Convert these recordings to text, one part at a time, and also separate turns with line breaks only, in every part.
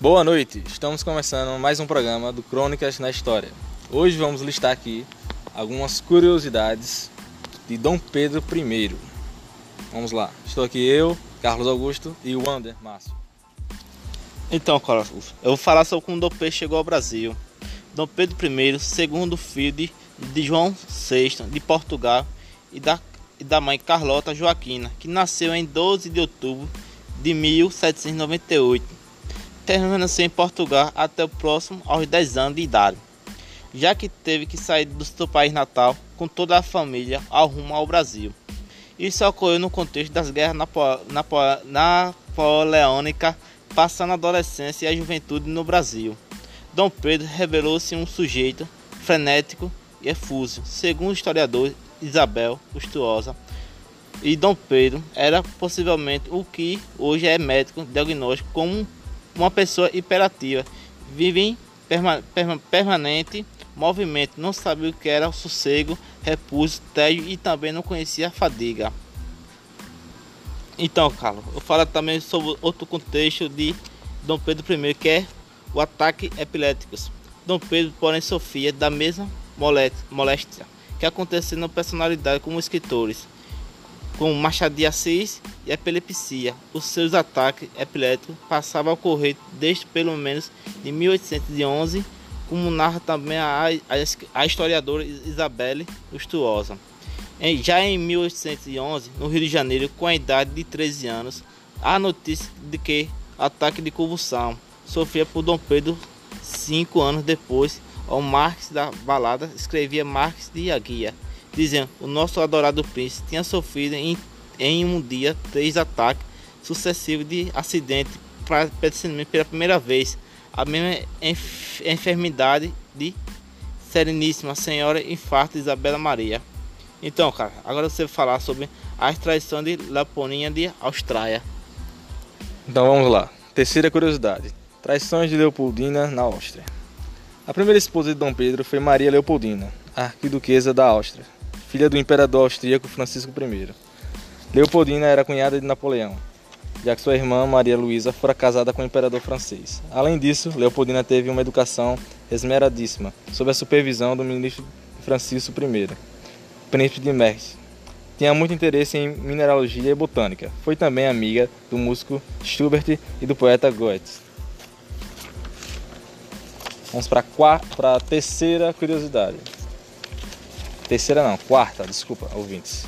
Boa noite, estamos começando mais um programa do Crônicas na História. Hoje vamos listar aqui algumas curiosidades de Dom Pedro I. Vamos lá, estou aqui eu, Carlos Augusto e o Wander Márcio.
Então, Carlos, eu vou falar sobre como Dom Pedro chegou ao Brasil. Dom Pedro I, segundo filho de, de João VI de Portugal e da, e da mãe Carlota Joaquina, que nasceu em 12 de outubro de 1798 permaneceu em Portugal até o próximo aos 10 anos de idade, já que teve que sair do seu país natal com toda a família ao rumo ao Brasil. Isso ocorreu no contexto das guerras napo napo napoleônicas, passando a adolescência e a juventude no Brasil. Dom Pedro revelou-se um sujeito frenético e efuso, segundo o historiador Isabel Custosa. E Dom Pedro era possivelmente o que hoje é médico diagnóstico como uma pessoa hiperativa, vive em perma perma permanente movimento, não sabia o que era o sossego, repouso, tédio e também não conhecia a fadiga. Então, Carlos, eu falo também sobre outro contexto de Dom Pedro I, que é o ataque epiléticos. Dom Pedro, porém, sofria da mesma moléstia que aconteceu na personalidade como escritores com Machado de Assis e epilepsia. Os seus ataques epiléticos passavam a ocorrer desde pelo menos de 1811, como narra também a, a, a historiadora Isabelle Lustuosa. Já em 1811, no Rio de Janeiro, com a idade de 13 anos, há notícia de que ataque de convulsão sofria por Dom Pedro cinco anos depois. Ao Marques da balada escrevia Marques de Aguia dizendo o nosso adorado príncipe tinha sofrido em, em um dia três ataques sucessivos de acidente precisamente pela primeira vez a mesma enf enfermidade de Sereníssima Senhora Infarto Isabela Maria. Então, cara, agora você vai falar sobre a extradição de Laponinha de Austrália.
Então vamos lá. Terceira curiosidade: traições de Leopoldina na Áustria. A primeira esposa de Dom Pedro foi Maria Leopoldina, arquiduquesa da Áustria filha do imperador austríaco Francisco I. Leopoldina era cunhada de Napoleão, já que sua irmã Maria Luísa fora casada com o imperador francês. Além disso, Leopoldina teve uma educação esmeradíssima, sob a supervisão do ministro Francisco I, príncipe de Metz. Tinha muito interesse em mineralogia e botânica. Foi também amiga do músico Schubert e do poeta Goethe. Vamos para a terceira curiosidade. Terceira não, quarta, desculpa, ouvintes.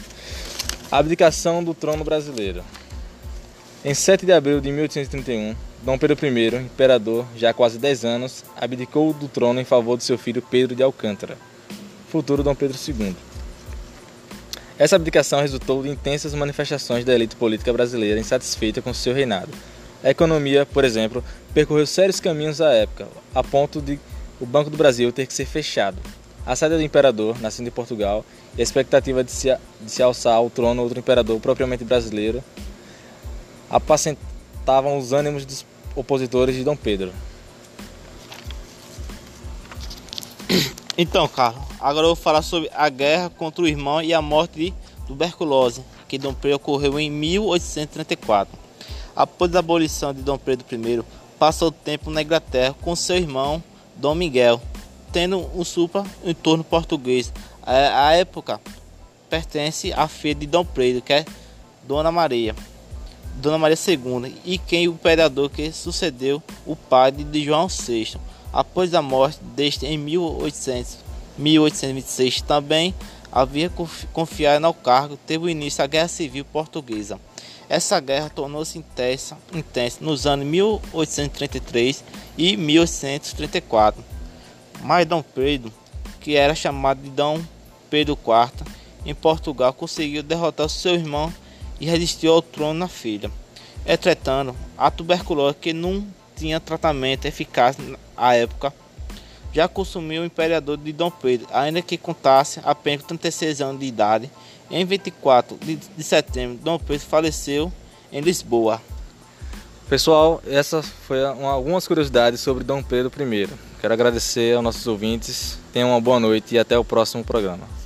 abdicação do trono brasileiro. Em 7 de abril de 1831, Dom Pedro I, imperador, já há quase 10 anos, abdicou do trono em favor de seu filho Pedro de Alcântara, futuro Dom Pedro II. Essa abdicação resultou de intensas manifestações da elite política brasileira insatisfeita com seu reinado. A economia, por exemplo, percorreu sérios caminhos à época, a ponto de o Banco do Brasil ter que ser fechado, a saída do imperador, nascido em Portugal, e a expectativa de se, de se alçar ao trono outro imperador propriamente brasileiro apacentavam os ânimos dos opositores de Dom Pedro.
Então, Carlos, agora eu vou falar sobre a guerra contra o irmão e a morte de tuberculose, que Dom Pedro ocorreu em 1834. Após a abolição de Dom Pedro I, passou tempo na Inglaterra com seu irmão Dom Miguel, tendo um supra em torno português. A, época pertence à filha de Dom Pedro, que é Dona Maria, Dona Maria II, e quem o imperador que sucedeu o pai de João VI. Após a morte deste em 1800, 1826, também havia confiado no cargo, teve início a Guerra Civil Portuguesa. Essa guerra tornou-se intensa, intensa nos anos 1833 e 1834 mas Dom Pedro, que era chamado de Dom Pedro IV, em Portugal conseguiu derrotar seu irmão e resistiu ao trono na filha. Entretanto, a tuberculose, que não tinha tratamento eficaz à época, já consumiu o imperador de Dom Pedro, ainda que contasse apenas 36 anos de idade. Em 24 de setembro, Dom Pedro faleceu em Lisboa.
Pessoal, essas foram algumas curiosidades sobre Dom Pedro I. Quero agradecer aos nossos ouvintes. Tenham uma boa noite e até o próximo programa.